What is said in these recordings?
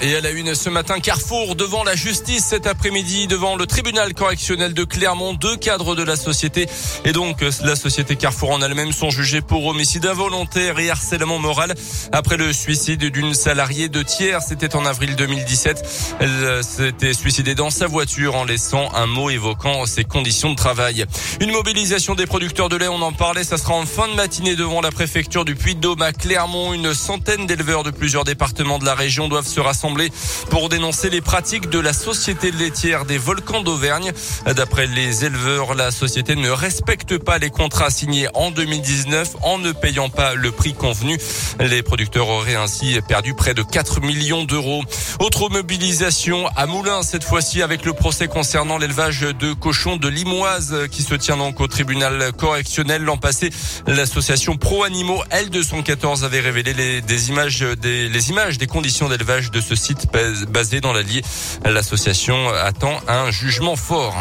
Et à la une ce matin, Carrefour devant la justice cet après-midi, devant le tribunal correctionnel de Clermont. Deux cadres de la société et donc la société Carrefour en elle-même sont jugés pour homicide involontaire et harcèlement moral après le suicide d'une salariée de tiers. C'était en avril 2017. Elle s'était suicidée dans sa voiture en laissant un mot évoquant ses conditions de travail. Une mobilisation des producteurs de lait, on en parlait, ça sera en fin de matinée devant la préfecture du Puy-de-Dôme à Clermont. Une centaine d'éleveurs de plusieurs départements de la région doivent se rassembler pour dénoncer les pratiques de la société laitière des volcans d'Auvergne. D'après les éleveurs, la société ne respecte pas les contrats signés en 2019 en ne payant pas le prix convenu. Les producteurs auraient ainsi perdu près de 4 millions d'euros. Autre mobilisation à Moulins, cette fois-ci avec le procès concernant l'élevage de cochons de Limoise qui se tient donc au tribunal correctionnel. L'an passé, l'association Pro Animaux L214 avait révélé les, des images des, images des conditions d'élevage de ce site basé dans l'Allier. L'association attend un jugement fort.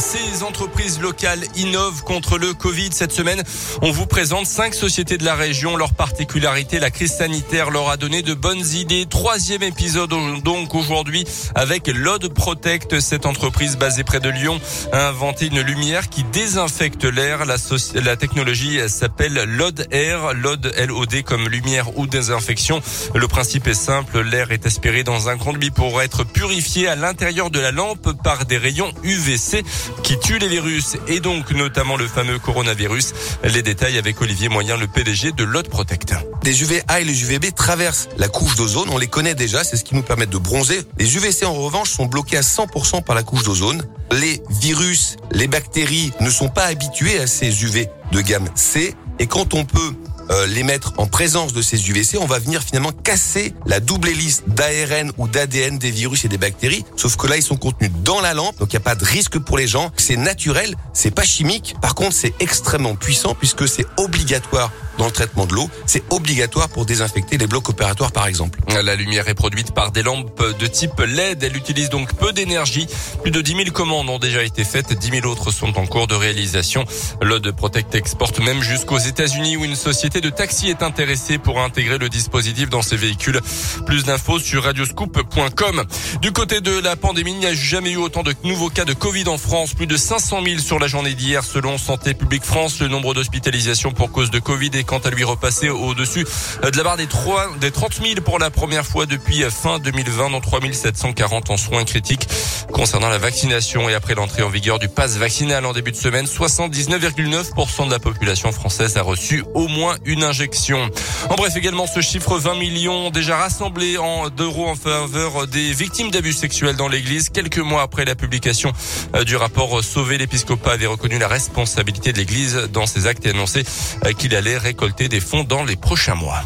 Ces entreprises locales innovent contre le Covid. Cette semaine, on vous présente cinq sociétés de la région. Leur particularité, la crise sanitaire leur a donné de bonnes idées. Troisième épisode donc aujourd'hui avec Lod Protect. Cette entreprise basée près de Lyon a inventé une lumière qui désinfecte l'air. La, la, technologie s'appelle Lod Air. Lod LOD comme lumière ou désinfection. Le principe est simple. L'air est aspiré dans un conduit pour être purifié à l'intérieur de la lampe par des rayons UVC qui tue les virus et donc notamment le fameux coronavirus. Les détails avec Olivier Moyen, le PDG de Lot Protect. Les UVA et les UVB traversent la couche d'ozone, on les connaît déjà, c'est ce qui nous permet de bronzer. Les UVC en revanche sont bloqués à 100% par la couche d'ozone. Les virus, les bactéries ne sont pas habitués à ces UV de gamme C et quand on peut euh, les mettre en présence de ces UVC, on va venir finalement casser la double hélice d'ARN ou d'ADN des virus et des bactéries. Sauf que là, ils sont contenus dans la lampe, donc il n'y a pas de risque pour les gens. C'est naturel, c'est pas chimique. Par contre, c'est extrêmement puissant puisque c'est obligatoire dans le traitement de l'eau. C'est obligatoire pour désinfecter les blocs opératoires, par exemple. La lumière est produite par des lampes de type LED. Elle utilise donc peu d'énergie. Plus de 10 000 commandes ont déjà été faites. 10 000 autres sont en cours de réalisation. L'Ode Protect exporte même jusqu'aux États-Unis où une société de taxi est intéressée pour intégrer le dispositif dans ses véhicules. Plus d'infos sur radioscoop.com. Du côté de la pandémie, il n'y a jamais eu autant de nouveaux cas de Covid en France. Plus de 500 000 sur la journée d'hier selon Santé publique France. Le nombre d'hospitalisations pour cause de Covid est quant à lui repasser au-dessus de la barre des, 3, des 30 000 pour la première fois depuis fin 2020, dont 3 740 en soins critiques. Concernant la vaccination et après l'entrée en vigueur du pass vaccinal en début de semaine, 79,9% de la population française a reçu au moins une injection. En bref, également ce chiffre 20 millions déjà rassemblés en d'euros en faveur des victimes d'abus sexuels dans l'église. Quelques mois après la publication euh, du rapport Sauver l'épiscopat avait reconnu la responsabilité de l'église dans ses actes et annoncé euh, qu'il allait récolter des fonds dans les prochains mois.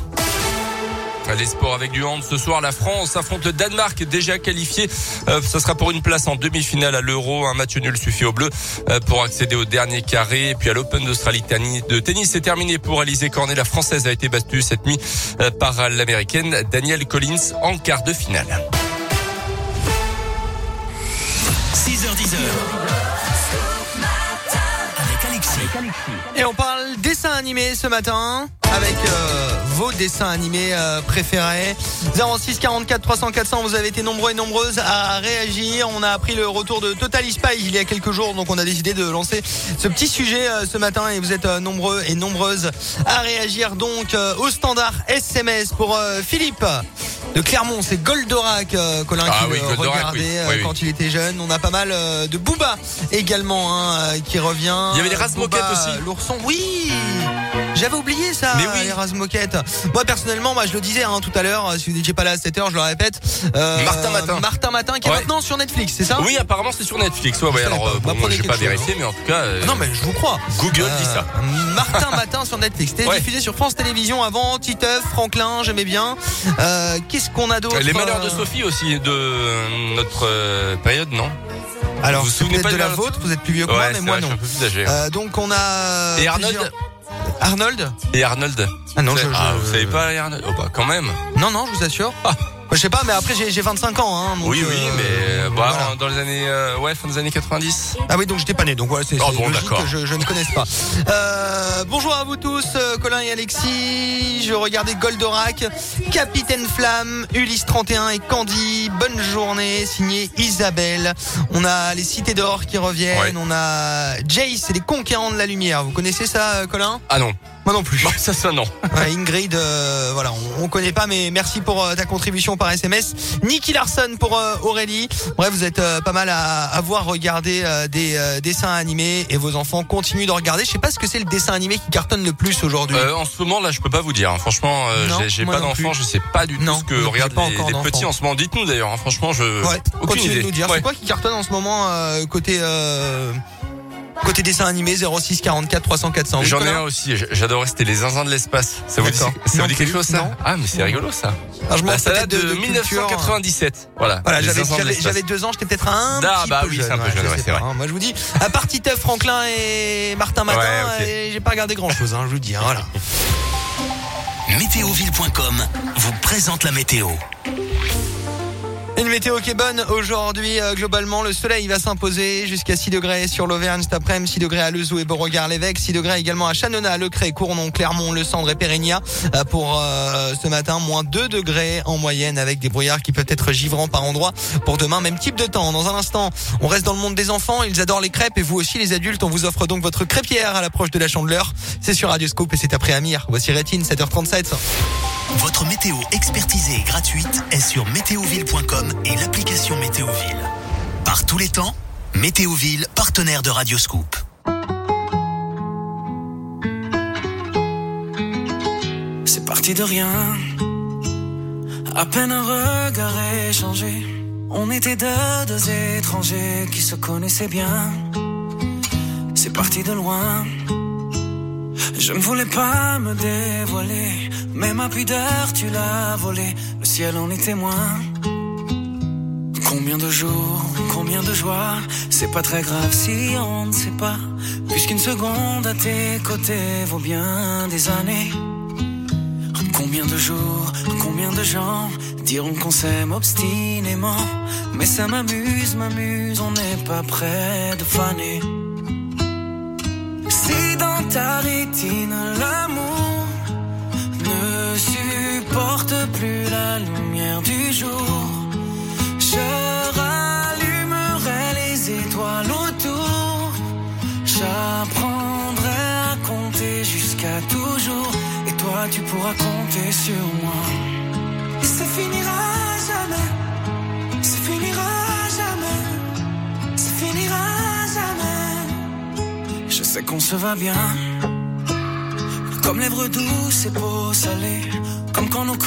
Les sports avec du hand. Ce soir, la France affronte le Danemark déjà qualifié. Euh, ça sera pour une place en demi-finale à l'Euro. Un match nul suffit au bleu euh, pour accéder au dernier carré. Et puis à l'Open d'Australie de tennis, c'est terminé pour Alizé Cornet. La Française a été battue cette nuit euh, par l'Américaine Danielle Collins en quart de finale. 6h10. Et on parle dessin animé ce matin avec euh, vos dessins animés euh, préférés. 06 44 300 400, vous avez été nombreux et nombreuses à réagir. On a appris le retour de Total Spies il y a quelques jours, donc on a décidé de lancer ce petit sujet euh, ce matin et vous êtes euh, nombreux et nombreuses à réagir donc euh, au standard SMS pour euh, Philippe de Clermont, c'est Goldorak, euh, Colin, Ah qui oui, le Goldorak, regardait oui. euh, Oui, quand il était jeune. On a pas mal euh, de Booba également hein, qui revient. Il y avait Razmoket Booba, aussi. L'ourson, oui J'avais oublié ça, Mais oui. Moi personnellement, moi je le disais hein, tout à l'heure, euh, si vous n'étiez pas là à 7h, je le répète. euh, Martin Matin. Martin Matin qui est Ouais. maintenant sur Netflix, c'est ça? Oui, apparemment c'est sur Netflix. Ouais, ouais. Savais Alors, pas. euh, Bah, bon, j'ai pas chose, vérifié, mais en tout cas. euh, Non mais je vous crois. Google dit ça. Martin Matin sur Netflix. C'était Ouais. diffusé sur France Télévisions avant. Titeuf, Franklin, j'aimais bien. Euh, Qu'est-ce qu'on a d'autre Les malheurs de Sophie aussi de euh, notre euh, période, non? Alors, Vous vous souvenez pas de de la la- vôtre, vous êtes plus vieux que moi, Ouais, mais c'est moi vrai, je non. suis un peu plus âgé. Euh, donc on a. Et Arnold plusieurs- Arnold Et Arnold Ah non, je, savez- ah, je- vous savez pas Arnold? Oh bah quand même. Non, non, je vous assure. Ah. Je sais pas, mais après j'ai j'ai 25 ans. Hein, donc, Oui, oui, euh, mais euh, bah, voilà. dans les années, euh, ouais, fin des années 90. Ah oui, donc j'étais pas né, donc voilà, c'est Oh bon, logique je, je ne connaisse pas. Euh, bonjour à vous tous, euh, Colin et Alexis. Je regardais Goldorak, Capitaine Flamme, Ulysse 31 et Candy. Bonne journée, signé Isabelle. On a les Cités d'Or qui reviennent. Ouais. On a Jace et les Conquérants de la Lumière. Vous connaissez ça, Colin? Ah non, Moi non plus. Bah, ça, ça non. Ouais, Ingrid, euh, voilà, on, on connaît pas, mais merci pour euh, ta contribution par SMS. Nicky Larson pour euh, Aurélie. Bref, vous êtes euh, pas mal à avoir regardé euh, des euh, dessins animés et vos enfants continuent de regarder. Je sais pas ce que c'est le dessin animé qui cartonne le plus aujourd'hui. Euh, en ce moment là, je peux pas vous dire. hein. Franchement, euh, j'ai- pas non d'enfant, plus. je sais pas du tout Non, ce que regardent pas les, encore les petits en ce moment. Dites-nous d'ailleurs. hein. Franchement, je ouais, aucune idée. de nous dire. Ouais. C'est quoi qui cartonne en ce moment euh, côté euh, côté dessin animé 06 44 300 400 Oui, J'en ai un aussi. J'adorais. C'était les zinzins de l'espace. Ça vous dit, D'accord. ça Non vous dit quelque chose ça non. Ah, mais c'est rigolo ça. Ah, je peut-être date de, de, de culture. 1997. Voilà. Voilà, j'avais de deux ans, j'étais peut-être un Ah, petit bah peu oui, c'est un peu jeune, ouais, c'est vrai. hein. Moi, je vous dis, à part Titeuf, Franklin et Martin Matin, Ouais, et j'ai pas regardé grand chose. Hein, je vous dis, hein, voilà. Météoville.com vous présente la météo. Météo qui est bonne aujourd'hui. euh, globalement, le soleil va s'imposer jusqu'à 6 degrés sur l'Auvergne cet après-midi, 6 degrés à Lezou et Beauregard-l'Évêque, 6 degrés également à Chanona, Lecré, Cournon, Clermont, Le Cendres et Périgna. Euh, Pour euh, ce matin, moins 2 degrés en moyenne avec des brouillards qui peuvent être givrants par endroits. Pour demain, même type de temps. Dans un instant, on reste dans le monde des enfants. Ils adorent les crêpes et vous aussi les adultes. On vous offre donc votre crêpière à l'approche de la chandeleur. C'est sur Radio Scoop et c'est après Amir. Voici Rétine, 7h37. Votre météo expertisée et gratuite est sur météoville.com et l'application Météoville. Par tous les temps, Météoville, partenaire de Radioscoop. C'est parti de rien. À peine un regard échangé. On était deux, deux étrangers qui se connaissaient bien. C'est parti de loin. Je ne voulais pas me dévoiler, mais ma pudeur tu l'as volée. Le ciel en est témoin. Combien de jours, combien de joie, c'est pas très grave si on ne sait pas. Puisqu'une seconde à tes côtés vaut bien des années. Combien de jours, combien de gens diront qu'on s'aime obstinément. Mais ça m'amuse, m'amuse, on n'est pas près de faner. Si dans ta rétine l'amour supporte plus la lumière du jour, je rallumerai les étoiles autour. J'apprendrai à compter jusqu'à toujours. Et toi, tu pourras compter sur moi. Et ça finira jamais. Ça finira jamais. Ça finira jamais. Je sais qu'on se va bien. Comme lèvres douces et peau salée. Kam ka nuk